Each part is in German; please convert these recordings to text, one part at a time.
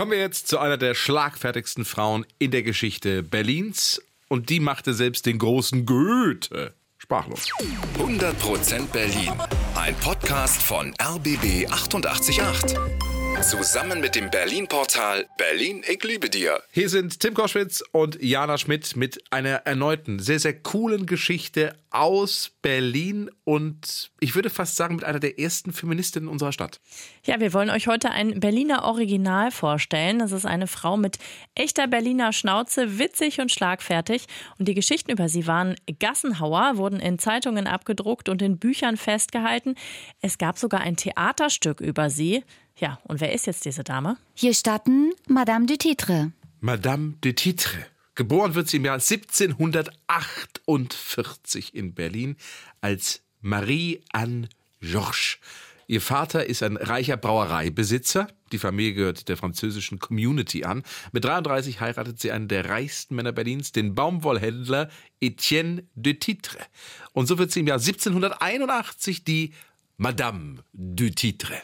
Kommen wir jetzt zu einer der schlagfertigsten Frauen in der Geschichte Berlins. Und die machte selbst den großen Goethe sprachlos. 100% Berlin. Ein Podcast von RBB 888. Zusammen mit dem Berlin-Portal Berlin, ich liebe dir. Hier sind Tim Koschwitz und Jana Schmidt mit einer erneuten, sehr, sehr coolen Geschichte aus Berlin und ich würde fast sagen mit einer der ersten Feministinnen unserer Stadt. Ja, wir wollen euch heute ein Berliner Original vorstellen. Das ist eine Frau mit echter Berliner Schnauze, witzig und schlagfertig. Und die Geschichten über sie waren Gassenhauer, wurden in Zeitungen abgedruckt und in Büchern festgehalten. Es gab sogar ein Theaterstück über sie. Ja, und wer ist jetzt diese Dame? Hier starten Madame du Titre. Madame de Titre. Geboren wird sie im Jahr 1748 in Berlin als Marie-Anne Georges. Ihr Vater ist ein reicher Brauereibesitzer. Die Familie gehört der französischen Community an. Mit 33 heiratet sie einen der reichsten Männer Berlins, den Baumwollhändler Etienne de Titre. Und so wird sie im Jahr 1781 die Madame du Titre.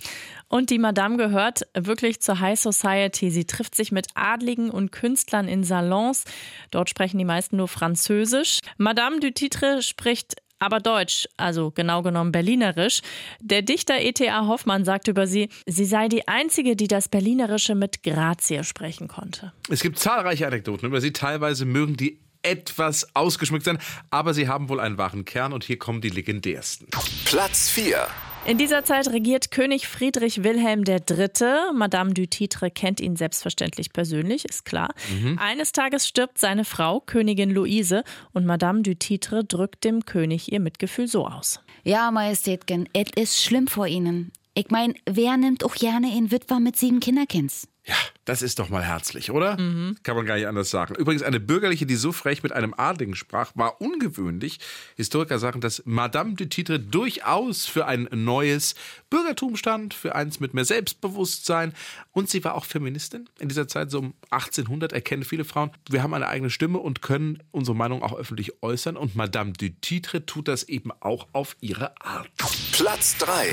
Und die Madame gehört wirklich zur High Society. Sie trifft sich mit Adligen und Künstlern in Salons. Dort sprechen die meisten nur Französisch. Madame du Titre spricht aber Deutsch, also genau genommen Berlinerisch. Der Dichter E.T.A. Hoffmann sagt über sie, sie sei die einzige, die das Berlinerische mit Grazie sprechen konnte. Es gibt zahlreiche Anekdoten über sie. Teilweise mögen die etwas ausgeschmückt sein, aber sie haben wohl einen wahren Kern und hier kommen die legendärsten. Platz 4. In dieser Zeit regiert König Friedrich Wilhelm III. Madame du Titre kennt ihn selbstverständlich persönlich, ist klar. Mhm. Eines Tages stirbt seine Frau, Königin Luise, und Madame du Titre drückt dem König ihr Mitgefühl so aus. Ja, Majestätchen, es ist schlimm vor Ihnen. Ich mein, wer nimmt auch gerne in Witwer mit sieben Kinderkinds? Ja, das ist doch mal herzlich, oder? Mhm. Kann man gar nicht anders sagen. Übrigens, eine Bürgerliche, die so frech mit einem Adligen sprach, war ungewöhnlich. Historiker sagen, dass Madame de Titre durchaus für ein neues Bürgertum stand, für eins mit mehr Selbstbewusstsein. Und sie war auch Feministin. In dieser Zeit, so um 1800, erkennen viele Frauen, wir haben eine eigene Stimme und können unsere Meinung auch öffentlich äußern. Und Madame de Titre tut das eben auch auf ihre Art. Platz 3.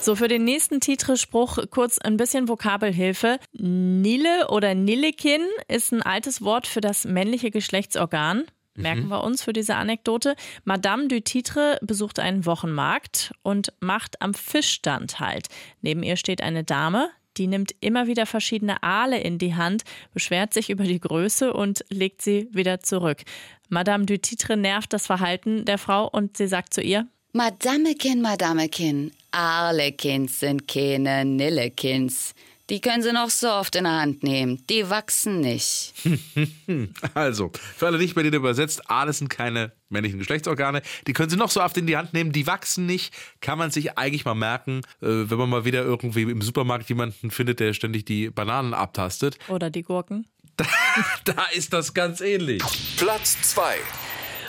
So, für den nächsten Titre-Spruch kurz ein bisschen Vokabelhilfe. Nille oder Nillekin ist ein altes Wort für das männliche Geschlechtsorgan. Merken mhm. wir uns für diese Anekdote. Madame du Titre besucht einen Wochenmarkt und macht am Fischstand halt. Neben ihr steht eine Dame, die nimmt immer wieder verschiedene Aale in die Hand, beschwert sich über die Größe und legt sie wieder zurück. Madame du Titre nervt das Verhalten der Frau und sie sagt zu ihr: Madamekin, Madamekin, Arlekins sind keine Nillekins. Die können sie noch so oft in der Hand nehmen. Die wachsen nicht. also, für alle nicht Berliner übersetzt, alles sind keine männlichen Geschlechtsorgane. Die können sie noch so oft in die Hand nehmen, die wachsen nicht. Kann man sich eigentlich mal merken, äh, wenn man mal wieder irgendwie im Supermarkt jemanden findet, der ständig die Bananen abtastet. Oder die Gurken. Da, da ist das ganz ähnlich. Platz 2.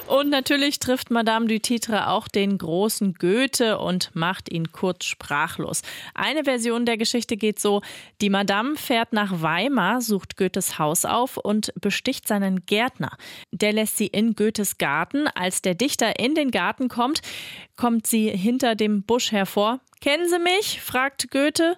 Und natürlich trifft Madame du Titre auch den großen Goethe und macht ihn kurz sprachlos. Eine Version der Geschichte geht so: Die Madame fährt nach Weimar, sucht Goethes Haus auf und besticht seinen Gärtner. Der lässt sie in Goethes Garten. Als der Dichter in den Garten kommt, kommt sie hinter dem Busch hervor. Kennen Sie mich? fragt Goethe.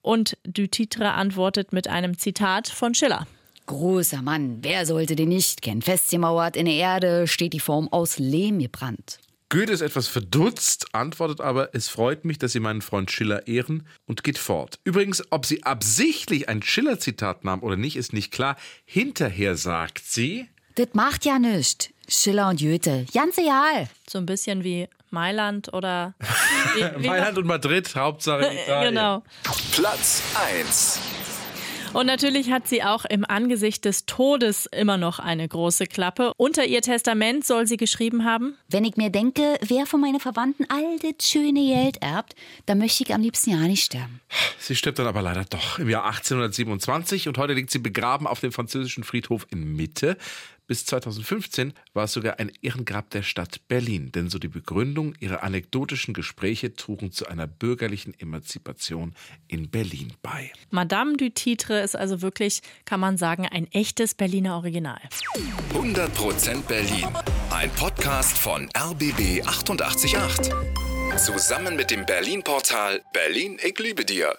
Und du Titre antwortet mit einem Zitat von Schiller. Großer Mann, wer sollte den nicht kennen? Festgemauert in der Erde steht die Form aus Lehm gebrannt. Goethe ist etwas verdutzt, antwortet aber, es freut mich, dass Sie meinen Freund Schiller ehren und geht fort. Übrigens, ob sie absichtlich ein Schiller-Zitat nahm oder nicht, ist nicht klar. Hinterher sagt sie. Das macht ja nichts. Schiller und Goethe, ganz egal. So ein bisschen wie Mailand oder. Wie, wie Mailand und Madrid, Hauptsache Italien. genau. Platz 1. Und natürlich hat sie auch im Angesicht des Todes immer noch eine große Klappe. Unter ihr Testament soll sie geschrieben haben: Wenn ich mir denke, wer von meinen Verwandten all das schöne Geld erbt, dann möchte ich am liebsten ja nicht sterben. Sie stirbt dann aber leider doch im Jahr 1827 und heute liegt sie begraben auf dem französischen Friedhof in Mitte. Bis 2015 war es sogar ein Ehrengrab der Stadt Berlin, denn so die Begründung, ihre anekdotischen Gespräche trugen zu einer bürgerlichen Emanzipation in Berlin bei. Madame du Titre ist also wirklich, kann man sagen, ein echtes Berliner Original. 100% Berlin. Ein Podcast von RBB 888. Zusammen mit dem Berlin-Portal Berlin, ich liebe dir.